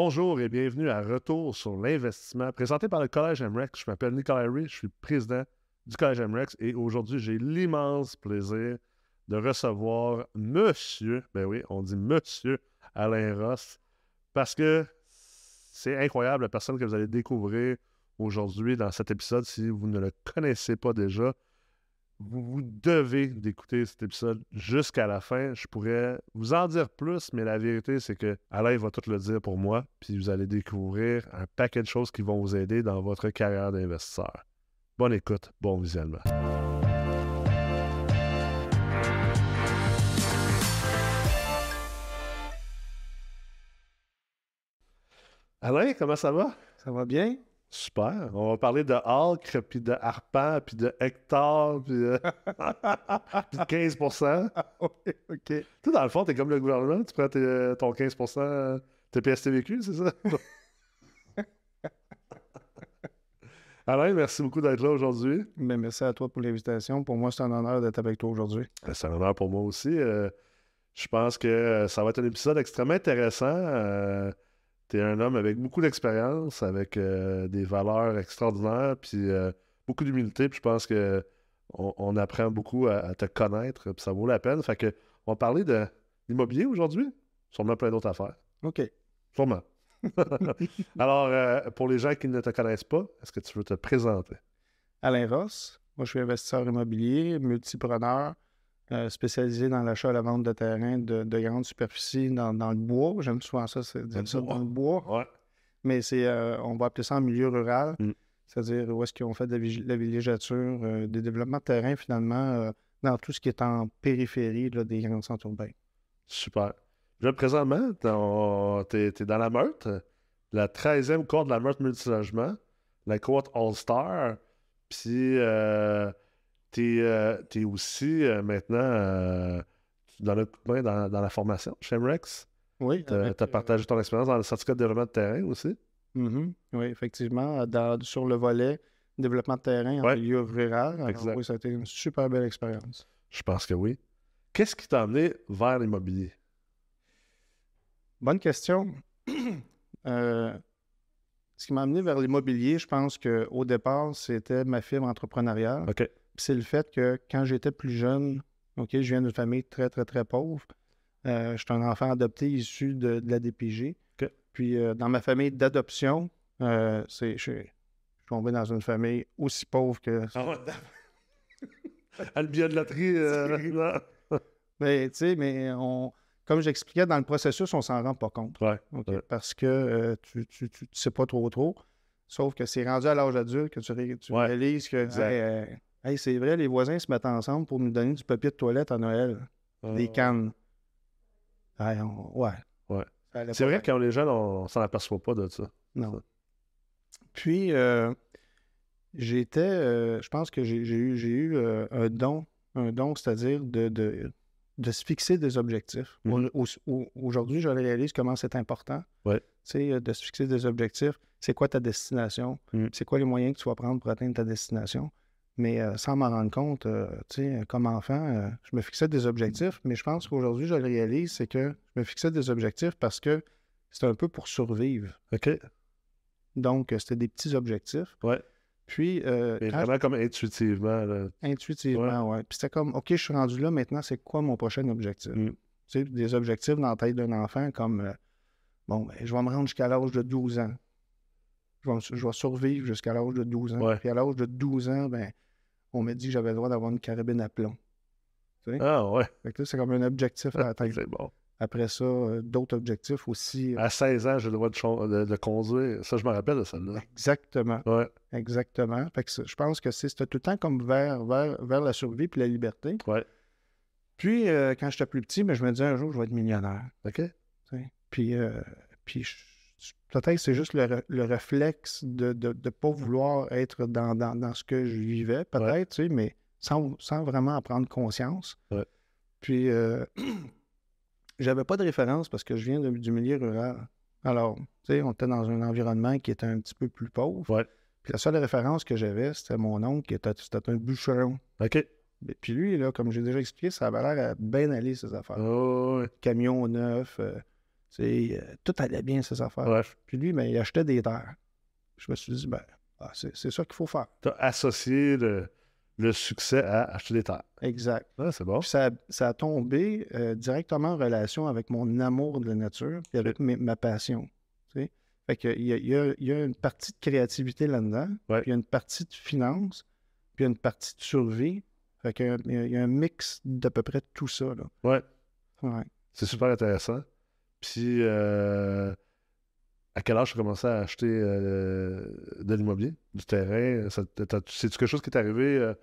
Bonjour et bienvenue à Retour sur l'investissement, présenté par le Collège MREX. Je m'appelle Nicolas Ray, je suis président du Collège MREX et aujourd'hui, j'ai l'immense plaisir de recevoir Monsieur, ben oui, on dit Monsieur Alain Ross, parce que c'est incroyable la personne que vous allez découvrir aujourd'hui dans cet épisode. Si vous ne le connaissez pas déjà, vous, devez d'écouter cet épisode jusqu'à la fin. Je pourrais vous en dire plus, mais la vérité, c'est que Alain va tout le dire pour moi, puis vous allez découvrir un paquet de choses qui vont vous aider dans votre carrière d'investisseur. Bonne écoute, bon visionnement. Alain, comment ça va? Ça va bien? Super. On va parler de Hulk, puis de Harpan, puis de Hector, puis de, puis de 15 oui, OK. Tu dans le fond, t'es comme le gouvernement, tu prends tes- ton 15% TPS-TVQ, c'est ça? Alain, merci beaucoup d'être là aujourd'hui. Mais merci à toi pour l'invitation. Pour moi, c'est un honneur d'être avec toi aujourd'hui. Euh, C'est un honneur pour moi aussi. Euh, je pense que euh, ça va être un épisode extrêmement intéressant. Tu es un homme avec beaucoup d'expérience, avec euh, des valeurs extraordinaires, puis euh, beaucoup d'humilité. Puis je pense que on, on apprend beaucoup à, à te connaître, puis ça vaut la peine. Fait que on va parler de l'immobilier aujourd'hui. Sûrement plein d'autres affaires. OK. Sûrement. Alors, euh, pour les gens qui ne te connaissent pas, est-ce que tu veux te présenter? Alain Ross. Moi, je suis investisseur immobilier, multipreneur, euh, spécialisé dans l'achat et la vente de terrains de, de grande superficie dans, dans le bois. J'aime souvent ça, c'est dire ça dans le bois. Ouais. Mais c'est, euh, on va appeler ça en milieu rural. Mm. C'est-à-dire où est-ce qu'ils ont fait de la, villégiature, euh, des développements de terrain, finalement, dans tout ce qui est en périphérie là, des grands centres urbains. Super. Là, présentement, tu es, dans la Meurthe, la 13e cohorte de la Meurthe Multilogement, la cohorte All-Star. Puis, euh, tu es, aussi euh, maintenant euh, donnes un coup de main dans, dans la formation chez MREX. Oui, Tu as euh, partagé ton expérience dans le certificat de développement de terrain aussi? Mhm. Oui, effectivement. dans- sur le volet développement de terrain en Ouais. milieu rural. Alors, oui, ça a été une super belle expérience. Je pense que oui. Qu'est-ce qui t'a amené vers l'immobilier? Bonne question. Euh, ce qui m'a amené vers l'immobilier, je pense qu'au départ, c'était ma fibre entrepreneuriale. OK. C'est le fait que quand j'étais plus jeune, OK, je viens d'une famille très, très, très pauvre. Euh, je suis un enfant adopté issu de, de la DPG. Puis euh, dans ma famille d'adoption, euh, c'est, je, suis- tombé dans une famille aussi pauvre que le billet de loterie. euh, non. Mais tu sais, mais on, comme j'expliquais dans le processus, on s'en rend pas compte. Ouais. Ouais. Parce que euh, tu, tu, tu- tu sais pas trop trop. Sauf que c'est rendu à l'âge adulte que tu, ré- tu Ouais. réalises que. Hey, c'est vrai, les voisins se mettent ensemble pour nous donner du papier de toilette à Noël. Des Euh, cannes. Hey, on- ouais. Ouais. C'est vrai que quand les jeunes, on, on s'en aperçoit pas de ça. Non. Puis, euh, j'étais, euh, je pense que j'ai eu, eu euh, un don, un don, c'est-à-dire de, de, de se fixer des objectifs. Mhm. Au- au- Aujourd'hui, je réalise comment c'est important. Ouais. Tu sais, de se fixer des objectifs. C'est quoi ta destination? Mhm. C'est quoi les moyens que tu vas prendre pour atteindre ta destination? Mais euh, sans m'en rendre compte, euh, tu sais, comme enfant, euh, je me fixais des objectifs, mais je pense qu'aujourd'hui, je le réalise, c'est que je me fixais des objectifs parce que c'était un peu pour survivre. OK. Donc, euh, c'était des petits objectifs. Ouais. Puis, euh, Mais vraiment comme intuitivement. là. intuitivement, ouais. Puis c'était comme, OK, je suis rendu là, maintenant, c'est quoi mon prochain objectif? Mm. Tu sais, des objectifs dans la tête d'un enfant comme, euh, bon, ben, je vais me rendre jusqu'à l'âge de 12 ans. Je vais, me- je vais survivre jusqu'à l'âge de 12 ans. Ouais. Puis à l'âge de 12 ans, ben, on m'a dit que j'avais le droit d'avoir une carabine à plomb. Ah ouais, Fait que là, c'est comme un objectif à atteindre. c'est bon. Après ça, euh, d'autres objectifs aussi. euh, À 16 ans, j'ai le droit de, chon- de- de conduire. Ça, je me rappelle de celle-là. Exactement. Ouais, Exactement. Fait que je pense que c'est c'était tout le temps comme vers, vers, vers la survie puis la liberté. ouais. Puis, euh, quand j'étais plus petit, mais je me disais un jour, je vais être millionnaire. OK? Puis, puis je- peut-être que c'est juste le, le réflexe de ne pas vouloir être dans, dans, dans ce que je vivais, peut-être, tu sais, mais sans, sans vraiment en prendre conscience. Ouais. Puis, euh, j'avais pas de référence parce que je viens de- du milieu rural. Alors, tu sais, on était dans un environnement qui était un petit peu plus pauvre. Ouais. Puis la seule référence que j'avais, c'était mon oncle qui était, un bûcheron. OK. Mais Puis lui, là, comme j'ai déjà expliqué, ça avait l'air à bien aller, ces affaires. Oh. Camion neuf, euh, euh, tout allait bien, ces affaires. Ouais. Puis lui, ben, il achetait des terres. Je me suis dit, ben, ah, c'est, c'est ça qu'il faut faire. Tu as associé le, le succès à acheter des terres. Exact. Ah, c'est bon. Puis ça, a- ça a tombé euh, directement en relation avec mon amour de la nature et avec ma passion. tu sais. Fait que il y, a, il y a- il y a une partie de créativité là-dedans, puis il y a une partie de finance, puis il y a une partie de survie. Fait que il y a- il y a un mix d'à peu près tout ça. Là. Ouais. Ouais. C'est super intéressant. Puis, euh, à quel âge tu as commencé à acheter euh, de l'immobilier, du terrain? C'est-tu quelque chose qui est arrivé?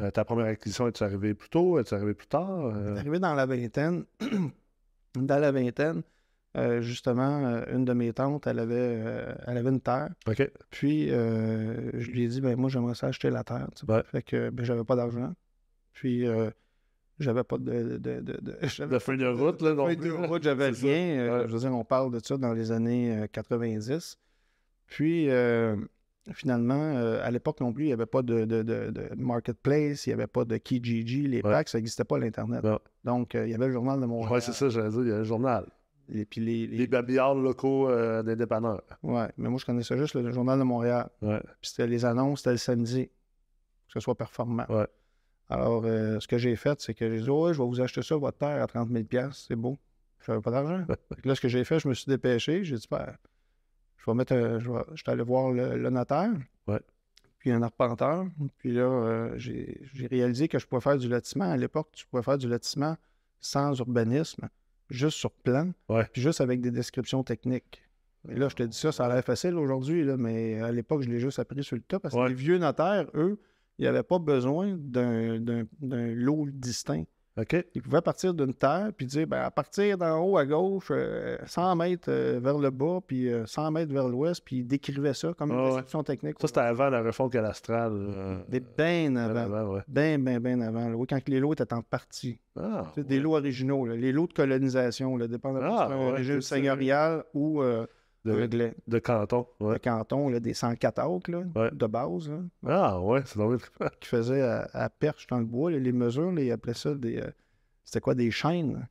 euh, ta première acquisition, est-tu arrivé plus tôt? Est-tu arrivé plus tard? Euh, Arrivé dans la vingtaine, dans la vingtaine, euh, justement, euh, une de mes tantes, elle avait, euh, elle avait une terre. Puis, je lui ai dit, ben moi, j'aimerais ça acheter la terre. Ouais. Fait que, ben, j'avais pas d'argent. Puis, euh, j'avais pas de. de, de, de- De feuille de route, là, non de plus, là. route, j'avais rien. Euh, Ouais. Je veux dire, on parle de ça dans les années euh, 90. Puis, euh, finalement, euh, à l'époque non plus, il n'y avait pas de, de, de- de marketplace, il n'y avait pas de Kijiji, les Ouais. packs, ça n'existait pas l'Internet. Donc, euh, il y avait le journal de Montréal. Ouais, c'est ça, j'allais dire, il y a un journal. Et puis les, les- Les babillards locaux euh, des dépanneurs. Ouais, mais moi, je connaissais juste le journal de Montréal. Ouais. Puis c'était les annonces, c'était le samedi. Que ce soit performant. Ouais. Alors, euh, ce que j'ai fait, c'est que j'ai dit, ouais, je vais vous acheter ça, votre terre, à 30 000 c'est beau. Je n'avais pas d'argent. Là, ce que j'ai fait, je me suis dépêché. J'ai dit, ben, je vais mettre, un- je vais, j'étais allé voir le, le notaire. Ouais. Puis un arpenteur. Puis là, euh, j'ai, j'ai réalisé que je pouvais faire du lotissement. À l'époque, tu pouvais faire du lotissement sans urbanisme, juste sur plan, Ouais. puis juste avec des descriptions techniques. Et là, je te dis ça, ça a l'air facile aujourd'hui, là, mais à l'époque, je l'ai juste appris sur le tas parce que Ouais. les vieux notaires, eux, ils n'avaient pas besoin d'un, d'un- d'un lot distinct. OK? Ils pouvaient partir d'une terre puis dire ben, à partir d'en haut à gauche, euh, 100 mètres euh, vers le bas, puis euh, 100 mètres vers l'ouest, puis ils décrivaient ça comme une ouais. description technique. Ça, c'était avant la refonte cadastrale. euh, bien avant. avant, ouais. Bien, bien, bien avant. là. Oui, quand les lots étaient en partie. Ah, Des lots originaux, là. les lots de colonisation, là, dépendamment Ah, un ouais, régime c'est ça. seigneurial ou euh, de, réglé. de canton. Canton, là, des 104 acres là, Ouais. de base, là, Ah, ouais, c'est donc qui faisaient à, à perche dans le bois. les mesures, là, ils appelaient ça des. euh, c'était quoi, des chaînes?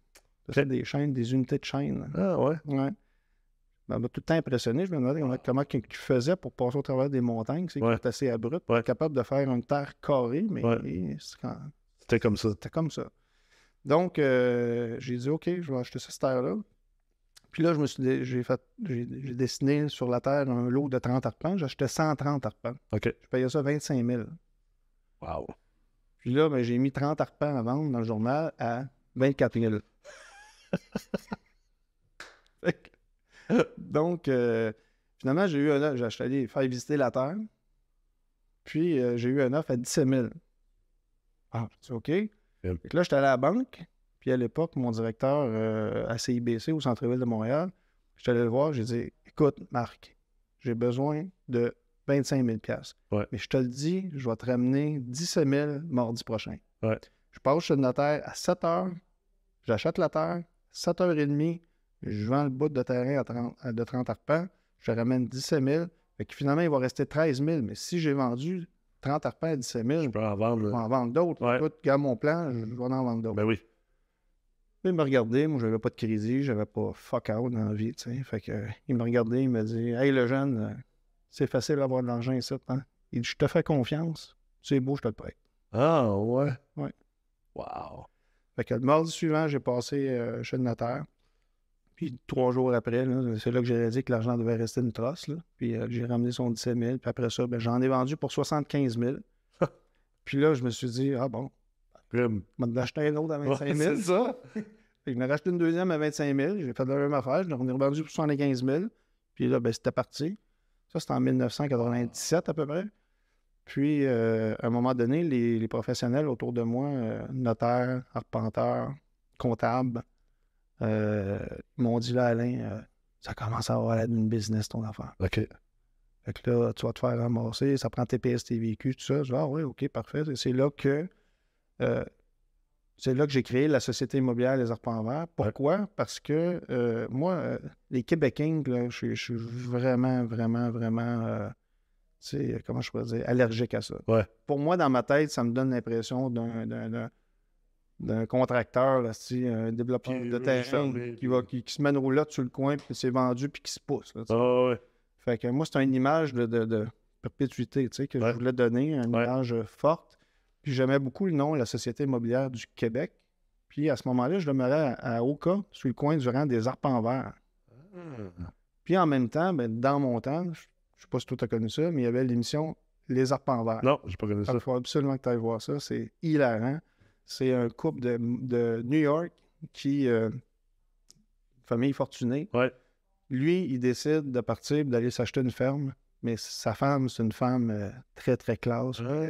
C'était des chaînes, des unités de chaînes. Ah, ouais. Ouais. Ça m'a tout le temps impressionné. Je me demandais comment, comment ils faisaient pour passer au travers des montagnes. C'est Ouais. assez abrupt. Ouais. Capable de faire une terre carrée, mais Ouais. C'était comme ça. c'était comme ça. Donc, euh, j'ai dit, OK, je vais acheter cette terre-là. Puis là, je me suis j'ai fait, j'ai dessiné sur la terre un lot de 30 arpents. Acheté 130 arpents. OK. Je payais ça 25 000. Wow. Puis là, ben, j'ai mis 30 arpents à vendre dans le journal à 24 000. Fait que- Donc, euh, finalement, j'ai eu un offre. J'ai acheté aller faire visiter la terre. Puis, euh, j'ai eu un offre à 17 000. Ah, dit OK. Que là, j'étais allé à la banque. Puis, à l'époque, mon directeur euh, à CIBC, au centre-ville de Montréal, j'étais allé le voir. J'ai dit Écoute, Marc, j'ai besoin de 25 000 Ouais. Mais je te le dis, je vais te ramener 17 000 mardi prochain. Ouais. Je passe chez le notaire à 7 h. J'achète la terre. 7h30, je vends le bout de terrain à 30, à- de 30 arpents. Je te ramène 17 000. Fait que finalement, il va rester 13 000. Mais si j'ai vendu 30 arpents à 17 000, Je peux en vendre. je vais là. en vendre d'autres. Ouais. Écoute, regarde mon plan, je je vais en vendre d'autres. Ben oui. Il me regardait, moi, j'avais pas de crédit, j'avais pas fuck out dans la vie, tu sais. Fait que, euh, il me regardait, il me dit Hey, le jeune, euh, c'est facile d'avoir de l'argent ici, hein. Il dit Je te fais confiance, c'est beau, je te le prête. Ah, ouais? Ouais. Wow. Fait que le mardi suivant, j'ai passé euh, chez le notaire. Puis trois jours après, c'est là que j'ai réalisé que l'argent devait rester une trosse. Là. Puis j'ai ramené son 17 000. Puis après ça, ben, j'en ai vendu pour 75 000. puis là, je me suis dit, ah bon, Je vais en acheter un autre à 25 Ouais, 000. c'est ça. Je m'ai racheté une deuxième à 25 000. J'ai fait la même affaire. Je l'ai revendu pour 75 000. Puis là, ben, c'était parti. Ça, c'était en 1997 à peu près. Puis, euh, à un moment donné, les, les professionnels autour de moi, euh, notaires, arpenteurs, comptables, euh, m'ont dit là, Alain, euh, ça commence à avoir l'air d'une business ton affaire. OK. Fait que là, tu vas te faire ramasser, ça prend TPS, TVQ, tout ça. Je dis, ah oui, OK, parfait. Et C'est là que euh, c'est là que j'ai créé la Société immobilière Les Arpents Verts. Pourquoi? Parce que euh, moi, euh, les Québécois, je, suis- vraiment, vraiment, vraiment, euh, tu sais, comment je pourrais dire, allergique à ça. Ouais. Pour moi, dans ma tête, ça me donne l'impression d'un, contracteur, là, un développeur de terrain qui, va, qui, qui se met une roulotte sur le coin, puis c'est vendu, puis qui se pousse. là. Ah ouais. Fait que moi, c'est une image de, de- de perpétuité que je voulais donner, une image forte. Puis j'aimais beaucoup le nom, la Société immobilière du Québec. Puis à ce moment-là, je demeurais à, à Oka, sur le coin du rang des arpents verts. Ah. Puis en même temps, ben, dans mon temps, je ne sais pas si toi tu as connu ça, mais il y avait l'émission Les arpents verts. Non, j'ai pas connu ça. Il faut absolument que tu ailles voir ça. C'est hilarant. C'est un couple de, de New York qui, euh, famille fortunée, Ouais. lui, il décide de partir d'aller s'acheter une ferme. Mais sa femme, c'est une femme euh, très, très classe. Ah.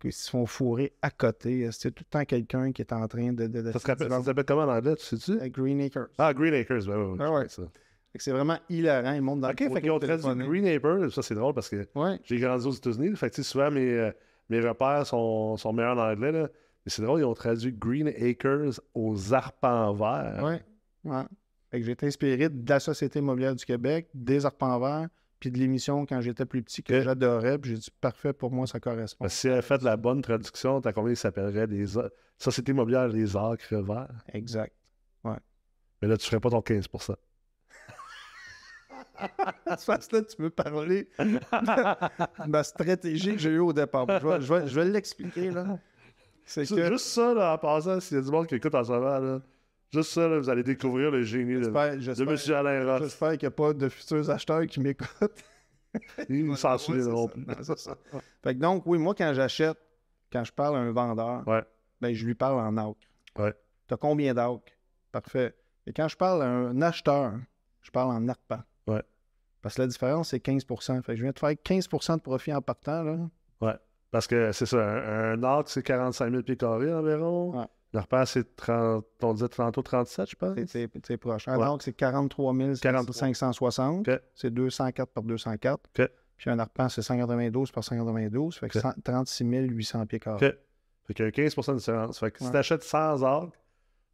Qui se font fourrer à côté. C'est tout le temps quelqu'un qui est en train de. de, de- Ça se rappelle- ça s'appelle comment en anglais, tu sais-tu? Euh, Green Acres. Ah, Green Acres, ouais, ouais. Ah ouais. C'est vraiment hilarant. Ils montent dans Ok, le fait qu'ils ont traduit. Green Acres, ça c'est drôle parce que Ouais. j'ai grandi aux États-Unis, fait que souvent mes, euh, mes repères sont, sont meilleurs en anglais, là. Mais c'est drôle, ils ont traduit Green Acres aux arpents verts. Ouais. ouais. Fait que j'ai été inspiré de la Société immobilière du Québec, des arpents verts, puis de l'émission quand j'étais plus petit que j'adorais. Puis j'ai dit, parfait, pour moi, ça correspond. Parce que si elle fait la bonne traduction, t'as combien il s'appellerait les a- Société immobilière des acres verts. Exact. Mais là, tu ferais pas ton 15%. Parce là, tu veux parler de ma stratégie que j'ai eue au départ. Je vais, je vais- je vais l'expliquer, là. C'est C'est que Juste ça, là, en passant, s'il y a du monde qui écoute en ce moment, là, juste ça, là, vous allez découvrir le génie de, de M. Alain Ross. j'espère qu'il n'y a pas de futurs acheteurs qui m'écoutent. Il s'en Ouais, c'est souviendront plus. Non, c'est ça. Fait que donc, oui, moi, quand j'achète, quand je parle à un vendeur, Ouais. ben, je lui parle en acre. Ouais. Tu as combien d'acres? Parfait. Et quand je parle à un acheteur, je parle en arpent. Ouais. Parce que la différence, c'est 15 Fait que je viens de faire 15% de profit en partant, là. Parce que c'est ça, un, un arc, c'est 45 000 pieds carrés environ. Ouais. Le repas, c'est 30, on disait tantôt 37, je pense. C'est- proche. Un Ouais. arc, c'est 43 560. Ok. C'est 204 par 204. Ok. Puis un arpent, c'est 192 par 192. Fait que Ok. 100 36 800 pieds carrés. Fait qu'il y a 15 de différence. Fait que si Ouais. tu achètes 100 arcs,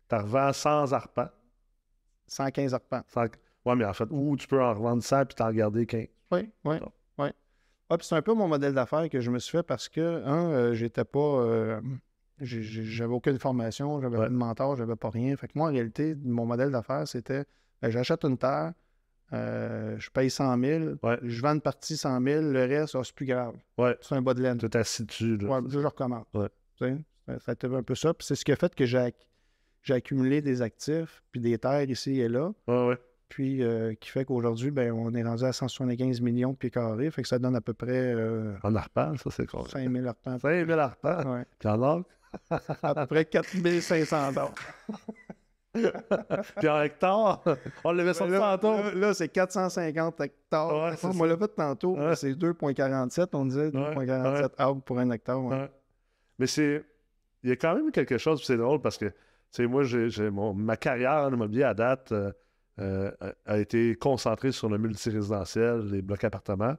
tu revends 100 arpents. 115 arpents. 100 Ouais, mais en fait, ou tu peux en revendre 100 puis t'en garder 15. Oui, oui, oui. Ah, puis c'est un peu mon modèle d'affaires que je me suis fait parce que, un, euh, j'étais pas. euh, j'avais aucune formation, j'avais Ouais. pas de mentor, j'avais pas rien. Fait que moi, en réalité, mon modèle d'affaires, c'était ben, j'achète une terre, euh, je paye 100 000, Ouais. je vends une partie 100 000, le reste, ah, c'est plus grave. Ouais. C'est un bas de laine. Tu assis là. Je sais, ça- a été un peu ça. Puis c'est ce qui a fait que j'ai ac- j'ai accumulé des actifs, puis des terres ici et là. Ouais, ouais. Puis euh, qui fait qu'aujourd'hui, ben, on est rendu à 175 millions de pieds carrés. Fait que ça donne à peu près euh, En arpent, ça, c'est quoi? 5 000 arpents. 5 000 arpents. Puis. À peu près 4 500 dollars. Puis en hectare, on l'avait sorti Là, tantôt. là, là, c'est 450 hectares. Ouais, on me l'a fait tantôt. Ouais. C'est 2,47. On disait 2,47 acres pour un hectare. ouais. Ouais. Mais c'est. Il y a quand même quelque chose, c'est drôle parce que, tu sais, moi, j'ai, mon- ma carrière en immobilier à date euh, euh, a- été concentrée sur le multirésidentiel, les blocs appartements.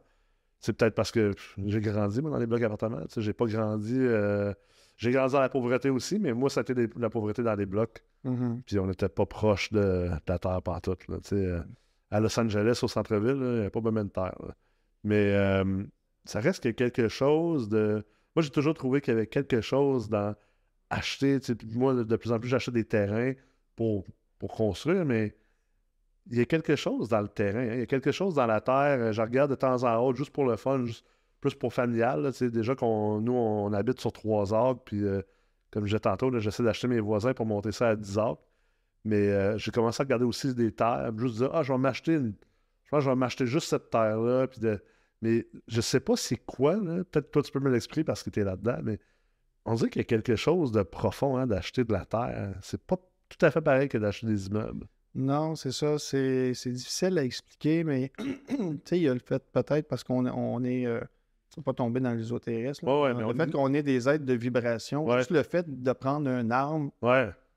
C'est peut-être parce que j'ai grandi, moi, dans les blocs appartements. Tu sais, j'ai pas grandi. euh, j'ai grandi dans la pauvreté aussi, mais moi, ça a été des- la pauvreté dans les blocs. Mhm. Puis on n'était pas proche de, de la terre pantoute. Là, euh, à Los Angeles, au centre-ville, il n'y a pas même de terre. là. Mais euh, ça reste a quelque chose de. Moi, j'ai toujours trouvé qu'il y avait quelque chose dans acheter. Moi, de plus en plus, j'achète des terrains pour, pour construire, mais il y a quelque chose dans le terrain. hein. Il y a quelque chose dans la terre. Je regarde de temps en temps, juste pour le fun, juste plus pour familial. déjà qu'on nous, on habite sur trois arbres, puis euh, comme je disais tantôt, j'essaie d'acheter mes voisins pour monter ça à 10 arbres. Mais euh, j'ai commencé à regarder aussi des terres, juste dire, ah, je vais m'acheter une. Je pense que je vais m'acheter juste cette terre-là. De... Mais je sais pas c'est quoi. Peut-être toi, tu peux me l'expliquer parce que tu es là-dedans, mais on dirait qu'il y a quelque chose de profond hein, d'acheter de la terre. C'est pas tout à fait pareil que d'acheter des immeubles. Non, c'est ça. C'est difficile à expliquer, mais il y a le fait peut-être parce qu'on on est. euh, faut pas tomber dans l'ésotérisme. Ouais, ouais, le on- fait qu'on est des êtres de vibration, Ouais. juste le fait de prendre un arme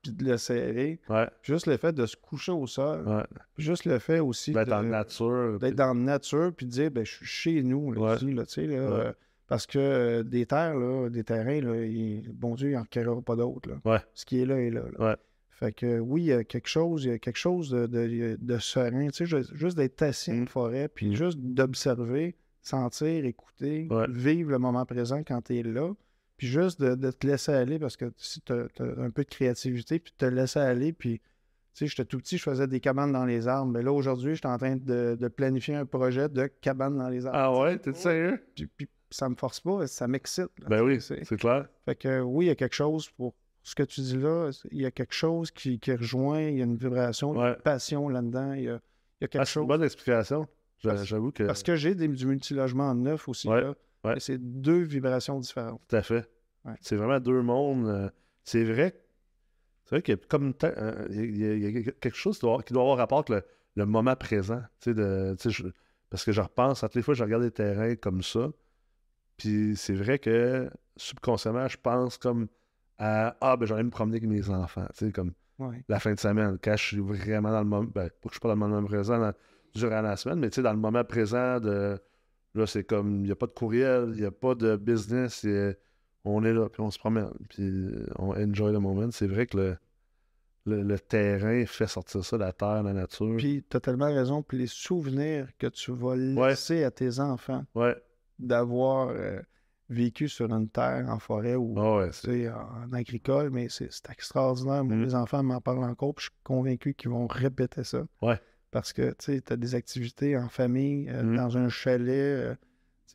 puis de le serrer, juste le fait de se coucher au sol, juste le fait aussi D'être en nature. d'être dans la nature puis de dire ben, je suis chez nous là, ici, là, euh, parce que euh, des terres, là, des terrains, là, il- bon Dieu, il n'en requérera pas d'autres. Ce qui est là est là. Fait que oui, il y a quelque chose, il y a quelque chose de, de, de serein, tu sais, juste, d'être assis en Mm. forêt, puis juste d'observer, sentir, écouter, Ouais. vivre le moment présent quand tu es là. Puis juste de, de te laisser aller parce que si tu as, un peu de créativité, puis te laisser aller, puis tu sais, j'étais tout petit, je faisais des cabanes dans les arbres. Mais là, aujourd'hui, je suis en train de, de planifier un projet de cabane dans les arbres. Ah ouais, t'es sérieux? Puis, puis ça me force pas, ça m'excite. Ben oui, c'est- clair. Fait que oui, il y a quelque chose pour ce que tu dis là, il y a quelque chose qui, qui rejoint, il y a une vibration, il y a Ouais. une passion là-dedans, il y a, il y a quelque Ah, c'est chose. une bonne explication. Parce- J'avoue que. Parce que j'ai des, du multilogement neuf aussi Ouais, là. ouais. et C'est deux vibrations différentes. Tout à fait. Ouais. C'est vraiment deux mondes. euh, c'est vrai. C'est vrai qu'il y a comme euh, il y a, il y a quelque chose qui doit, qui doit avoir rapport avec le, le moment présent. De, je- parce que je repense, à toutes les fois, je regarde les terrains comme ça. Puis c'est vrai que subconsciemment, je pense comme à Ah, ben j'allais me promener avec mes enfants. Tu sais, comme Ouais. la fin de semaine, quand je suis vraiment dans le moment, ben, pas que je suis pas dans le moment présent dans- durant la semaine, mais tu sais, dans le moment présent de, là, c'est comme, il n'y a pas de courriel, il n'y a pas de business, on est là, puis on se promène, puis on enjoy le moment. C'est vrai que le, le, le terrain fait sortir ça, la terre, la nature. Puis tu as tellement raison, puis les souvenirs que tu vas laisser à tes enfants ouais, d'avoir euh, vécu sur une terre en forêt ou Ah ouais, en agricole, mais c'est extraordinaire. Moi, Mhm. mes enfants m'en parlent encore, puis je suis convaincu qu'ils vont répéter ça. Ouais. Parce que tu as des activités en famille, euh, Mhm. dans un chalet,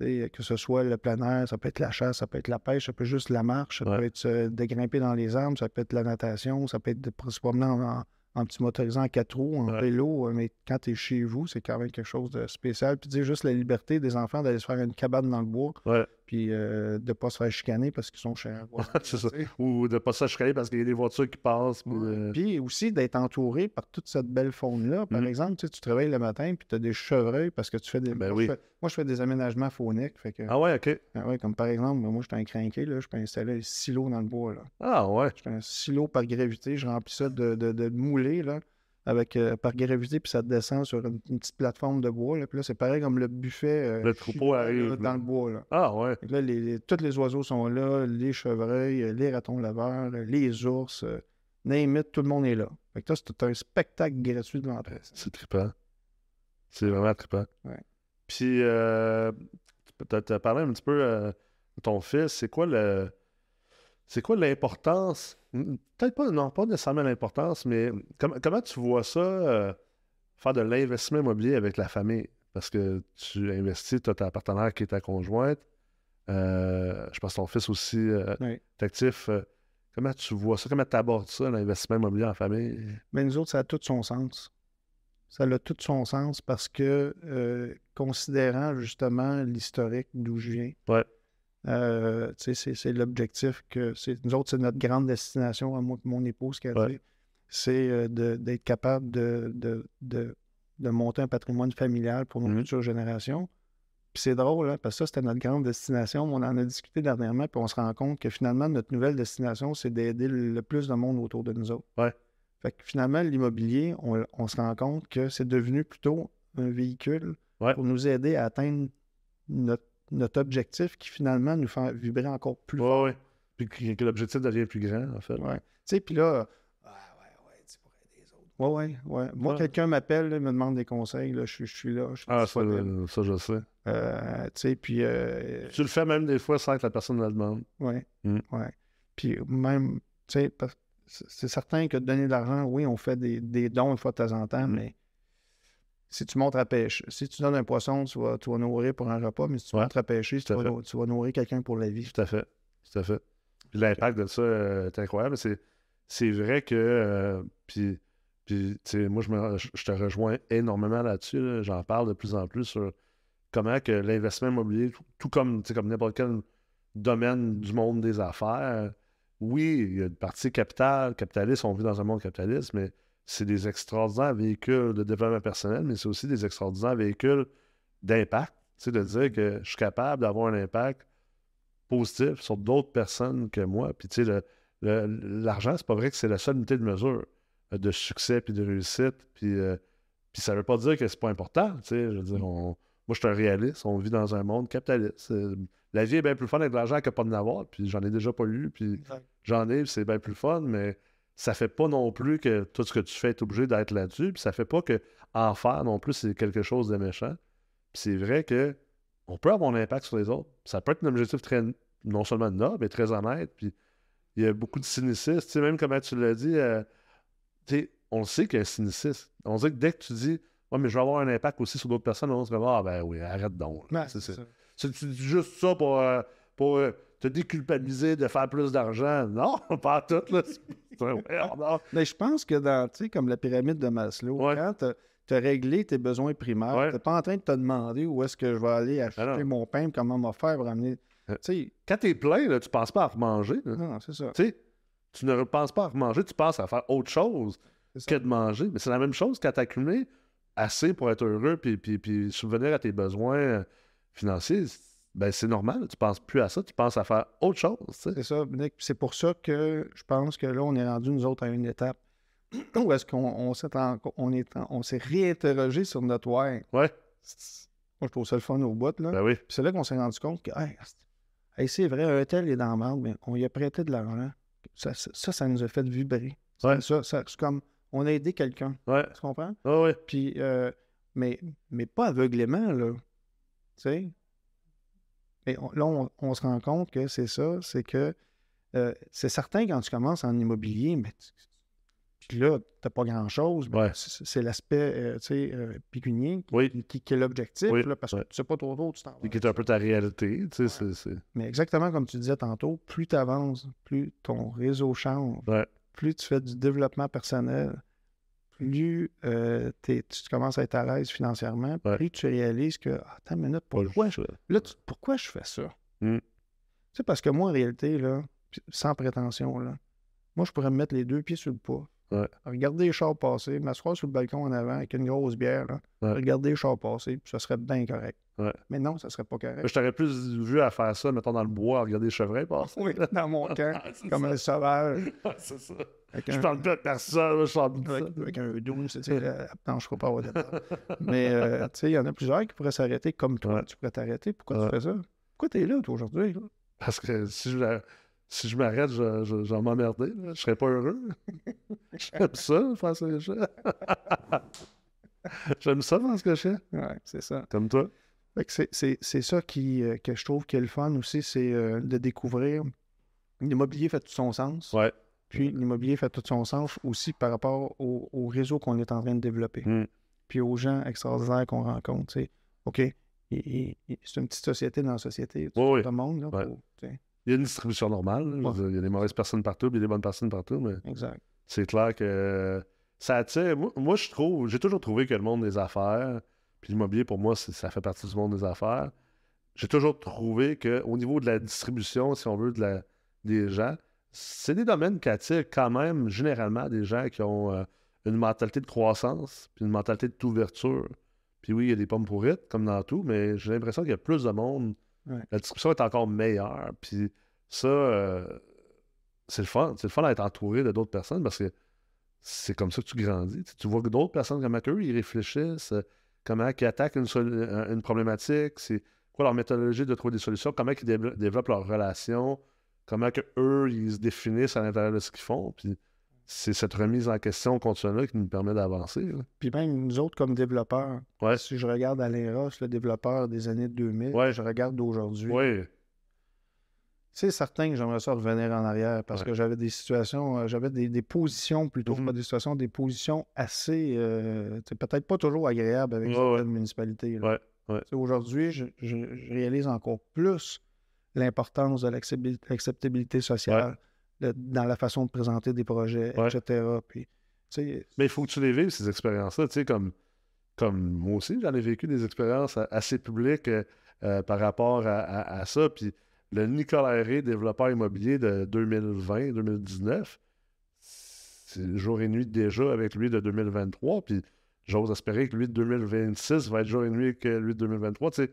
euh, que ce soit le plein air, ça peut être la chasse, ça peut être la pêche, ça peut être juste la marche, ça Ouais. peut être euh, de grimper dans les arbres, ça peut être la natation, ça peut être de se promener en, en- en petit motorisant en quatre roues, en Ouais. vélo, euh, mais quand tu es chez vous, c'est quand même quelque chose de spécial. Puis dire juste la liberté des enfants d'aller se faire une cabane dans le bois, Ouais. Puis euh, de ne pas se faire chicaner parce qu'ils sont tu sais. Ou de pas s'acheter parce qu'il y a des voitures qui passent. puis, euh, Puis aussi d'être entouré par toute cette belle faune-là. Par Mhm. exemple, tu sais, tu te réveilles le matin puis tu as des chevreuils parce que tu fais des. Ben moi, oui. je fais, moi, je fais des aménagements fauniques. Fait que, Ah ouais, ok. Ah ouais, comme par exemple, moi, je suis un crinqué, là, je peux installer un silo dans le bois. Là. Ah ouais. Je fais un silo par gravité, je remplis ça de, de, de là, avec, euh, par gravité, puis ça descend sur une, une petite plateforme de bois. Là, puis là, c'est pareil comme le buffet euh, Le troupeau arrive, là, dans le bois. Là. Ah ouais. Là, les, les- tous les oiseaux sont là, les chevreuils, euh, les ratons laveurs, les ours, euh, name it, tout le monde est là. Fait que c'est un spectacle gratuit devant toi. C'est trippant. C'est vraiment trippant. Ouais. Puis, euh, tu as parlé un petit peu de ton fils. C'est quoi le. C'est quoi l'importance? Peut-être pas, non, pas nécessairement l'importance, mais com- comment tu vois ça, euh, faire de l'investissement immobilier avec la famille? Parce que tu investis, tu as ta partenaire qui est ta conjointe. Euh, je pense que ton fils aussi euh, est actif. Euh, comment tu vois ça? Comment tu abordes ça, l'investissement immobilier en famille? Mais nous autres, ça a tout son sens. Ça a tout son sens parce que, considérant justement l'historique d'où je viens, Ouais. Euh, c'est, l'objectif que. Nous autres, c'est notre grande destination, à moi et mon épouse qui a Ouais. dit. C'est euh, d'être capable de, de, de, de monter un patrimoine familial pour nos Mhm. futures générations. Puis c'est drôle, hein, parce que ça, c'était notre grande destination. On en a discuté dernièrement, puis on se rend compte que finalement, notre nouvelle destination, c'est d'aider le le plus de monde autour de nous autres. Ouais. Fait que finalement, l'immobilier, on, on se rend compte que c'est devenu plutôt un véhicule Ouais. pour nous aider à atteindre notre, notre objectif qui finalement nous fait vibrer encore plus Ouais, ouais. Puis que, que l'objectif devient plus grand, en fait. Ouais. Tu sais, puis là, ah ouais, ouais, c'est pour aider les autres. Ouais, ouais, ouais. Moi, Ouais. quelqu'un m'appelle, là, me demande des conseils, là, je, suis- je suis là. Je suis Ah, ça, euh, ça, je sais. Euh, tu sais, puis, euh, Tu le fais même des fois sans que la personne le demande. ouais, Mm. ouais. Puis même, tu sais, c'est certain que donner de l'argent, oui, on fait des, des dons une fois de temps en temps, Mm. mais si tu montres à pêcher, si tu donnes un poisson, tu vas, tu vas nourrir pour un repas, mais si tu Ouais, montres à pêcher, tu vas, tu nourrir quelqu'un pour la vie. Tout à fait. Tout à fait. Puis l'impact de ça euh, est incroyable. C'est, c'est vrai que. euh, puis, moi, je, me- je je te rejoins énormément là-dessus. là. J'en parle de plus en plus sur comment que l'investissement immobilier, tout, tout comme, comme n'importe quel domaine du monde des affaires, oui, il y a une partie capital, capitaliste, on vit dans un monde capitaliste, mais c'est des extraordinaires véhicules de développement personnel, mais c'est aussi des extraordinaires véhicules d'impact. Tu sais, de dire que je suis capable d'avoir un impact positif sur d'autres personnes que moi. Puis, tu sais, l'argent, c'est pas vrai que c'est la seule unité de mesure euh, de succès puis de réussite. Puis, euh, puis ça veut pas dire que c'est pas important. Tu sais, je veux dire, on- moi, je suis un réaliste. On vit dans un monde capitaliste. Euh, La vie est bien plus fun avec de l'argent que pas de n'avoir. Puis, j'en ai déjà pas eu. Puis, j'en ai, c'est bien plus fun, mais ça fait pas non plus que tout ce que tu fais est obligé d'être là-dessus. Puis, ça fait pas que en faire non plus, c'est quelque chose de méchant. Puis, c'est vrai que on peut avoir un impact sur les autres. Ça peut être un objectif très non seulement noble, mais très honnête. Puis il y a beaucoup de cynicisme. Tu sais, même comme tu l'as dit, euh, tu sais, on le sait qu'il y a un cynicisme. On sait que dès que tu dis, ouais, mais je vais avoir un impact aussi sur d'autres personnes, on se dit, ah ben oui, arrête donc. Ouais, C'est c'est ça. ça. C'est tu dis juste ça pour, euh, pour euh, te déculpabiliser de faire plus d'argent. Non, pas tout, là. Mais je pense que dans, tu sais, comme la pyramide de Maslow, Ouais. quand tu as réglé tes besoins primaires, Ouais. tu n'es pas en train de te demander où est-ce que je vais aller acheter Ah mon pain, comment m'en faire pour amener. Euh. Tu sais, Quand t'es plein, là, tu penses pas à remanger. là. non, c'est ça. Tu tu ne penses pas à remanger, tu penses à faire autre chose que de manger. Mais c'est la même chose quand tu accumulé assez pour être heureux puis, puis, puis subvenir à tes besoins euh, financiers. Ben, c'est normal, tu penses plus à ça, tu penses à faire autre chose. C'est ça, Nick. C'est pour ça que je pense que là, on est rendu, nous autres, à une étape où est-ce qu'on on s'est, en- on est en- on s'est réinterrogé sur notre why. Ouais, Moi, je trouve ça le fun au bout. Là. ben oui. Puis c'est là qu'on s'est rendu compte que, hey, asti- hey, c'est vrai, un tel est dans merde, mais on lui a prêté de l'argent. Ça, ça, ça, ça nous a fait vibrer. Ouais. Ça, ça, c'est comme, on a aidé quelqu'un. Ouais, Tu comprends? ouais, ouais. Puis, euh, mais, mais pas aveuglément, là. Tu sais? Mais on- là, on, on se rend compte que c'est ça, c'est que euh, c'est certain quand tu commences en immobilier, mais puis là, tu pas grand-chose. Ouais. C'est l'aspect, euh, euh, pécunier qui, Oui. qui- qui est l'objectif, Oui, parce ouais. que tu sais pas trop tôt, tu t'en vas. Et qui est un peu ta réalité, tu sais, c'est- c'est... Mais exactement comme tu disais tantôt, plus tu avances, plus ton réseau change, Ouais. plus tu fais du développement personnel, plus euh, tu commences à être à l'aise financièrement, Ouais. plus tu réalises que, Ah, attends une minute, pourquoi, euh, là, tu- pourquoi je fais ça? Mm. Tu sais, parce que moi, en réalité, là, sans prétention, là, moi, je pourrais me mettre les deux pieds sur le pas, Ouais. regarder les chars passer, m'asseoir sur le balcon en avant avec une grosse bière, là, Ouais. regarder les chars passer, puis ça serait bien correct. Ouais. Mais non, ça serait pas correct. Je t'aurais plus vu à faire ça, mettons, dans le bois, à regarder les chevreuils passer. Oui, dans mon camp, Ah, comme un sauvage. C'est ça. Avec Je un- parle pas de personne, je parle de ça. avec, avec un c'est tu sais, la, la planche pas au départ. Mais euh, tu sais, il y en a plusieurs qui pourraient s'arrêter comme toi. Ouais. Tu pourrais t'arrêter. Pourquoi Ouais. tu fais ça? Pourquoi t'es là, toi, aujourd'hui? Parce que si je, si je m'arrête, je, je, je vais m'emmerder. Je serais pas heureux. J'aime ça, faire ce que je. J'aime ça, faire ce que je fais. Ouais, c'est ça. Comme toi. C'est- ça qui, euh, que je trouve qui est le fun aussi, c'est euh, de découvrir. L'immobilier fait tout son sens. Ouais. Puis l'immobilier fait tout son sens aussi par rapport au, au réseau qu'on est en train de développer. Mm. Puis aux gens extraordinaires qu'on rencontre. OK, c'est une petite société dans la société. Tu Oui, tout le monde, là, Ouais. Il y a une distribution normale. là. Je veux Ouais. dire, Il y a des mauvaises personnes partout, puis il y a des bonnes personnes partout, mais Exact. c'est clair que ça attire. Moi, moi, je trouve, j'ai toujours trouvé que le monde des affaires, puis l'immobilier, pour moi, ça fait partie du monde des affaires. J'ai toujours trouvé qu'au niveau de la distribution, si on veut, de la, des gens, c'est des domaines qui attirent quand même généralement des gens qui ont euh, une mentalité de croissance, puis une mentalité d'ouverture. Puis oui, il y a des pommes pourrites, comme dans tout, mais j'ai l'impression qu'il y a plus de monde. Ouais. La distribution est encore meilleure. Puis ça, euh, c'est le fun. C'est le fun d'être entouré de d'autres personnes parce que c'est comme ça que tu grandis. Tu, vois que d'autres personnes, comment eux, ils réfléchissent, euh, comment ils attaquent une, problématique, c'est quoi leur méthodologie de trouver des solutions, comment ils dévelop- développent leurs relations, comment que eux, ils se définissent à l'intérieur de ce qu'ils font. Puis c'est cette remise en question continue qui nous permet d'avancer. Puis même nous autres, comme développeurs, Ouais. si je regarde Alain Ross, le développeur des années 2000, Ouais. je regarde d'aujourd'hui, c'est certain que j'aimerais ça revenir en arrière parce Ouais. que j'avais des situations, euh, j'avais des, des positions plutôt, Mhm. pas des situations, des positions assez, euh, peut-être pas toujours agréables avec Ouais, certaines municipalités. Ouais, sais, Aujourd'hui, je, je- je réalise encore plus l'importance de l'acceptabil- l'acceptabilité sociale le- dans la façon de présenter des projets, etc. Puis, Mais il faut que tu les vives, ces expériences-là. Tu sais, comme, comme moi aussi, j'en ai vécu des expériences assez publiques euh, euh, par rapport à, à- à ça. Puis le Nicolas Ré, développeur immobilier de 2020-2019, c'est jour et nuit déjà avec lui de 2023. Puis j'ose espérer que lui de 2026 va être jour et nuit que lui de 2023. Tu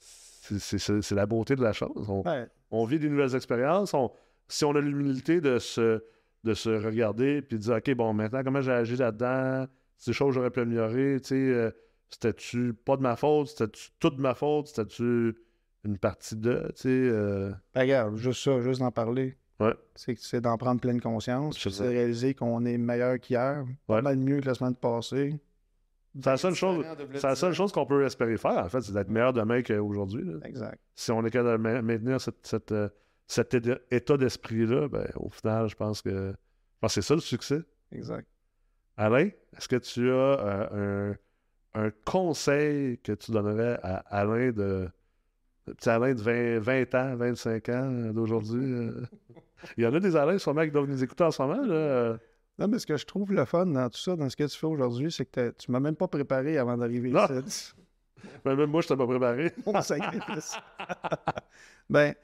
sais, c'est- la beauté de la chose. On, ouais, on vit des nouvelles expériences. On- si on a l'humilité de se, de se regarder puis de dire OK, bon, maintenant, comment j'ai agi là-dedans, ces choses que j'aurais pu améliorer, tu sais, euh, c'était-tu pas de ma faute, c'était-tu toute de ma faute, c'était-tu une partie de, tu sais. euh, Ben, regarde, juste ça, juste d'en parler. Ouais. C'est c'est d'en prendre pleine conscience. C'est. C'est réaliser qu'on est meilleur qu'hier. Pas Ouais. mal mieux que la semaine passée. C'est la seule chose, de la seule chose qu'on peut espérer faire, en fait, c'est d'être meilleur demain qu'aujourd'hui. là. Exact. Si on est capable de ma- maintenir cette, cette, euh, cet état d'esprit-là, ben, au final, je pense que, je pense que c'est ça le succès. Exact. Alain, est-ce que tu as euh, un, un conseil que tu donnerais à Alain de. Petit Alain de 20, 20 ans, 25 ans euh, d'aujourd'hui? euh? Il y en a des Alains sûrement qui doivent nous écouter en ce moment. Là. Non, mais ce que je trouve le fun dans tout ça, dans ce que tu fais aujourd'hui, c'est que tu m'as même pas préparé avant d'arriver ici. Ben, même moi, je t'ai pas préparé. Mon sacrifice. ben,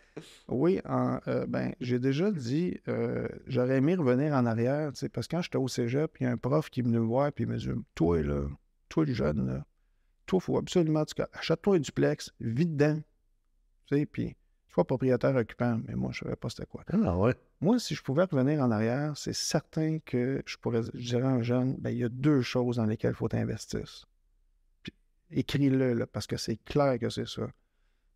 oui, en, euh, ben, j'ai déjà dit, euh, j'aurais aimé revenir en arrière, parce que quand j'étais au cégep, il y a un prof qui est venu me voir, puis il me dit Toi, là, toi, le jeune, là, toi, il faut absolument, achète-toi un duplex, vis dedans, tu sais, puis sois propriétaire occupant. Mais moi, je ne savais pas c'était quoi. Ah ouais. Moi, si je pouvais revenir en arrière, c'est certain que je pourrais je dirais à un jeune, ben, il y a deux choses dans lesquelles il faut t'investir. Puis, Écris-le, parce que c'est clair que c'est ça.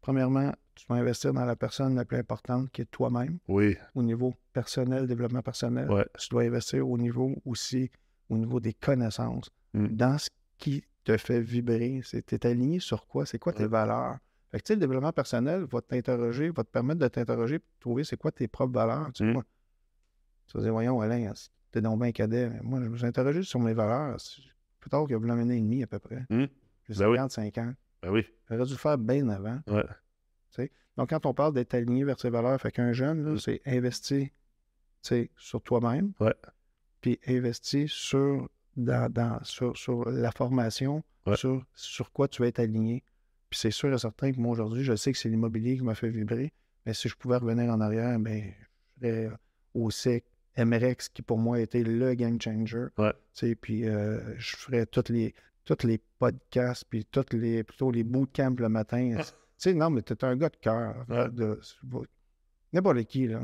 Premièrement, tu vas investir dans la personne la plus importante qui est toi-même, Oui. au niveau personnel, développement personnel. Ouais. Tu dois investir au niveau aussi, au niveau des connaissances, Mm. dans ce qui te fait vibrer. Tu es aligné sur quoi? C'est quoi tes Ouais. valeurs? Fait que, le développement personnel va t'interroger, va te permettre de t'interroger pour trouver c'est quoi tes propres valeurs. Tu Mm. moi, tu vas dire, voyons, Alain, t'es donc bien cadet? Mais moi, je me suis interrogé sur mes valeurs. Plus tard qu'il y a un an et demi à peu près. Mm. J'ai Ben oui. 55 ans. Ben oui. J'aurais dû le faire bien avant. Ouais. Donc, quand on parle d'être aligné vers ses valeurs, fait qu'un jeune, là, Mm. c'est sais, sur toi-même. Ouais. Puis investir sur, dans, dans- sur, sur la formation, Ouais. sur, sur quoi tu vas être aligné. Puis c'est sûr et certain que moi, aujourd'hui, je sais que c'est l'immobilier qui m'a fait vibrer. Mais si je pouvais revenir en arrière, ben, je serais au SEC, MRX, qui pour moi était le game changer. Ouais. Tu sais, puis euh, je ferais tous les, tous les podcasts, puis tous les, plutôt les bootcamps le matin. tu sais, non, mais t'es un gars de cœur. Ouais. de- N'importe qui, là,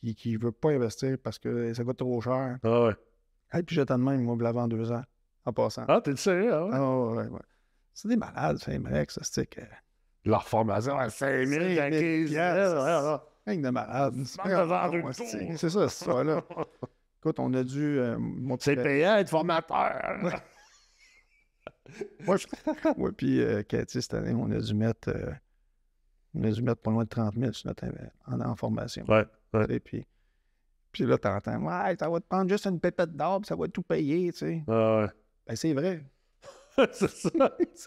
qui, qui veut pas investir parce que ça coûte trop cher. Ah ouais. Et puis j'étais de même, moi, avant deux ans, en passant. Ah, t'es sérieux? Ah ouais? Ah, ouais, ouais, ouais. C'est des malades, c'est MRX, ça, c'est que. Leur formation à 5 000, 5 000 15 000. piastres. ouais, ouais. Rien que de malades. Ouais, c'est ça, c'est ça, là. Écoute, on a dû. euh, mon C'est payant être formateur. Ouais, je- ouais, puis euh, Cathy, cette année, on a dû mettre. euh, on a dû mettre pas loin de 30 000 sur notre inv- en, en formation. Ouais, ouais. Et puis, puis là, t'entends, ouais, ça va te prendre juste une pépette d'or, puis ça va tout payer, tu sais. Ah ouais. Ben, c'est vrai. c'est ça.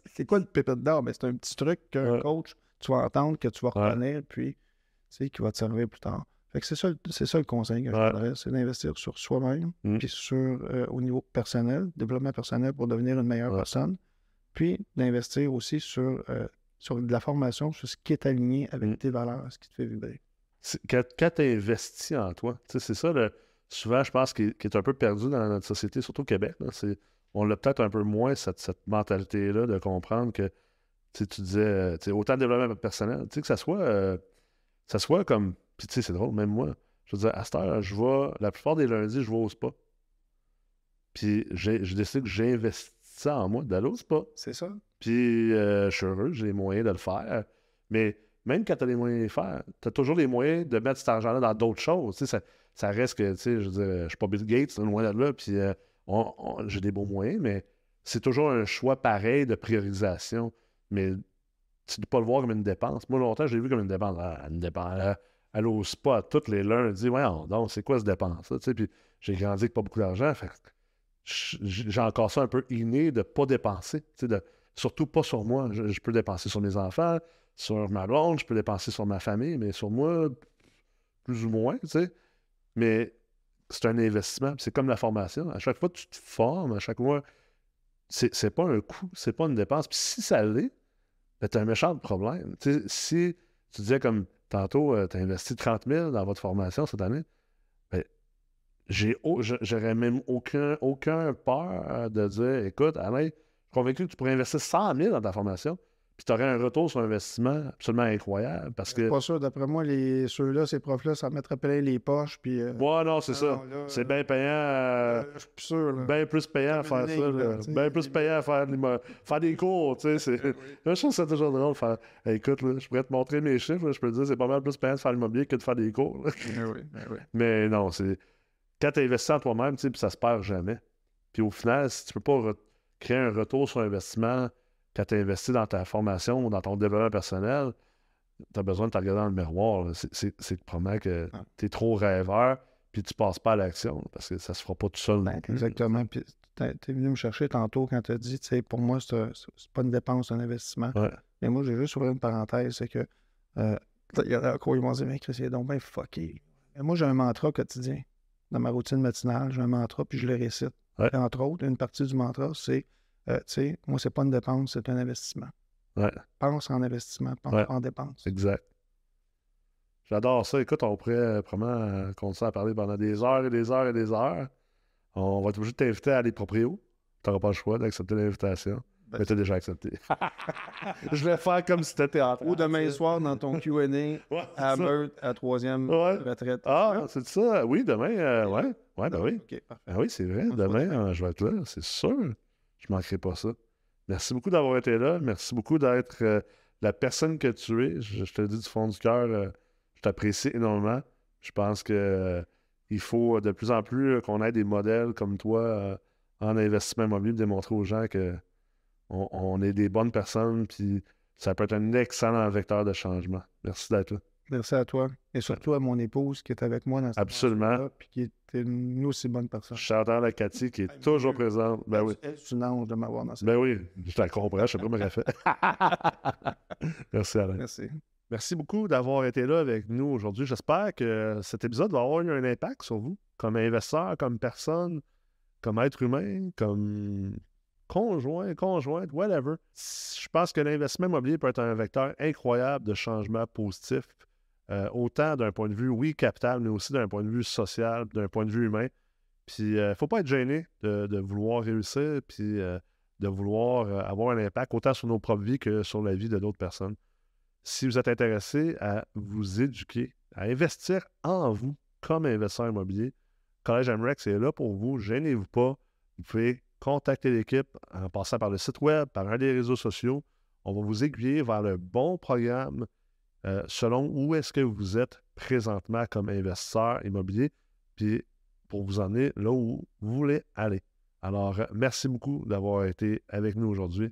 C'est quoi le pépette d'or? Ben, c'est un petit truc qu'un Ouais. coach, tu vas entendre, que tu vas Ouais. retenir, puis, tu sais, qui va te servir plus tard. Fait que c'est ça, le- c'est ça le conseil que je Ouais. donnerais, c'est d'investir sur soi-même, Mm. puis sur, euh, au niveau personnel, développement personnel pour devenir une meilleure personne, puis d'investir aussi sur, euh, sur de la formation, sur ce qui est aligné avec Mm. tes valeurs, ce qui te fait vibrer. Quand, quand tu investis en toi, c'est ça, le- souvent, je pense, qui, est- un peu perdu dans notre société, surtout au Québec. c'est- on a peut-être un peu moins cette, cette mentalité-là de comprendre que tu sais, tu disais, euh, autant de développement personnel, tu sais, que ça soit, euh, ça soit comme. Puis, tu sais, c'est drôle, même moi. Je veux dire, à cette heure, je vais, la plupart des lundis, je vais au spa. Puis, j'ai décidé que j'investis ça en moi, d'aller au spa. C'est ça? Puis euh, je suis heureux, j'ai les moyens de le faire. Mais même quand tu as les moyens de le faire, tu as toujours les moyens de mettre cet argent-là dans d'autres choses. Tu sais, ça, ça reste que, tu sais, je veux dire, je suis pas Bill Gates, loin de là, puis euh, j'ai des beaux moyens, mais c'est toujours un choix pareil de priorisation. Mais tu ne pas le voir comme une dépense. Moi, longtemps, j'ai vu comme une dépense. Ah, une dépense. euh, Aller au spa tous les lundis, ouais, donc c'est quoi cette sais, Puis j'ai grandi avec pas beaucoup d'argent. J'ai encore ça un peu inné de pas dépenser. surtout pas sur moi. Je, peux dépenser sur mes enfants, sur ma blonde, je peux dépenser sur ma famille, mais sur moi, plus ou moins. Mais c'est un investissement. C'est comme la formation. À chaque fois que tu te formes, à chaque fois, c'est c'est pas un coût, c'est pas une dépense. Puis si ça l'est, ben, t'as un méchant problème. Tu si tu disais comme tantôt, tu as investi 30 000 dans votre formation cette année, ben, j'ai j'aurais même aucun, aucun peur euh, de dire écoute, Alain, je suis convaincu que tu pourrais investir 100 000 dans ta formation, puis tu aurais un retour sur investissement absolument incroyable parce que. Pas sûr, d'après moi, les, ceux-là, ces profs-là, ça mettrait plein les poches, puis... euh, Ouais, non, c'est ah ça. C'est bien payant. euh, je suis sûr, là. Bien plus payant à faire ça. là. Bien plus payant à faire, des cours, tu sais. c'est- Moi, je trouve ça toujours drôle de faire. Écoute, là, je pourrais te montrer mes chiffres, là, je peux te dire c'est pas mal plus payant de faire l'immobilier que de faire des cours. oui, oui. Mais non, c'est. Quand tu investis en toi-même, tu sais, puis ça se perd jamais. Puis au final, si tu peux pas re- créer un retour sur investissement quand tu investis dans ta formation ou dans ton développement personnel, tu as besoin de te regarder dans le miroir. C'est- C'est c'est probablement que Ah. tu es trop rêveur, puis tu passes pas à l'action, parce que ça se fera pas tout seul. Ben, exactement. Puis t'es t'es venu me chercher tantôt quand tu as dit, tu sais, pour moi, c'est c'est pas une dépense, c'est un investissement. Ouais. Mais moi, j'ai juste ouvert une parenthèse, c'est que euh, il y a encore, ils vont dire, mais Chris, il est donc bien fucké. Moi, j'ai un mantra quotidien. Dans ma routine matinale, j'ai un mantra, puis je le récite. Ouais. Entre autres, une partie du mantra, c'est, euh, tu sais, moi, c'est pas une dépense, c'est un investissement. Ouais. Pense en investissement, pense Ouais. en dépense. Exact. J'adore ça. Écoute, on pourrait euh, probablement euh, continuer à parler pendant des heures et des heures et des heures. On va être obligé de t'inviter à aller proprios. Tu n'auras pas le choix d'accepter l'invitation. Ben, Mais tu as déjà accepté. Je vais faire comme si tu étais en train. Ou demain soir, dans ton Q&A, Ouais, à. Meurthe, à troisième Ouais. retraite. Ah, c'est ça. Oui, demain. euh, ouais. Ouais, ben oui. Ah oui, c'est vrai. Demain, demain. euh, je vais être là, c'est sûr. Je ne manquerai pas ça. Merci beaucoup d'avoir été là. Merci beaucoup d'être euh, la personne que tu es. Je, te le dis du fond du cœur, euh, je t'apprécie énormément. Je pense que euh, il faut de plus en plus euh, qu'on ait des modèles comme toi en investissement immobilier, démontrer aux gens que on, on est des bonnes personnes, puis ça peut être un excellent vecteur de changement. Merci d'être là. Merci à toi. Et surtout à mon épouse qui est avec moi dans cette Absolument. Puis qui est une aussi bonne personne. Shout-out à Cathy qui est toujours présente. Ben oui. Elle, C'est une ange de m'avoir dans cette Ben oui, je la comprends, je sais pas comment elle fait. Merci Alain. Merci. Merci beaucoup d'avoir été là avec nous aujourd'hui. J'espère que cet épisode va avoir eu un impact sur vous, comme investisseur, comme personne, comme être humain, comme conjoint, conjointe, whatever. Je pense que l'investissement immobilier peut être un vecteur incroyable de changement positif, euh, autant d'un point de vue, oui, capital, mais aussi d'un point de vue social, d'un point de vue humain. Puis, il ne faut pas être gêné de, vouloir réussir, puis euh, de vouloir euh, avoir un impact autant sur nos propres vies que sur la vie de d'autres personnes. Si vous êtes intéressé à vous éduquer, à investir en vous comme investisseur immobilier, Collège MREX est là pour vous. Gênez-vous pas. Vous pouvez contacter l'équipe en passant par le site web, par un des réseaux sociaux. On va vous aiguiller vers le bon programme euh, selon où est-ce que vous êtes présentement comme investisseur immobilier, puis pour vous emmener là où vous voulez aller. Alors, euh, merci beaucoup d'avoir été avec nous aujourd'hui.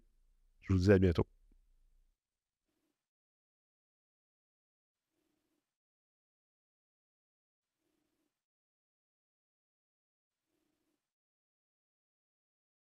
Je vous dis à bientôt.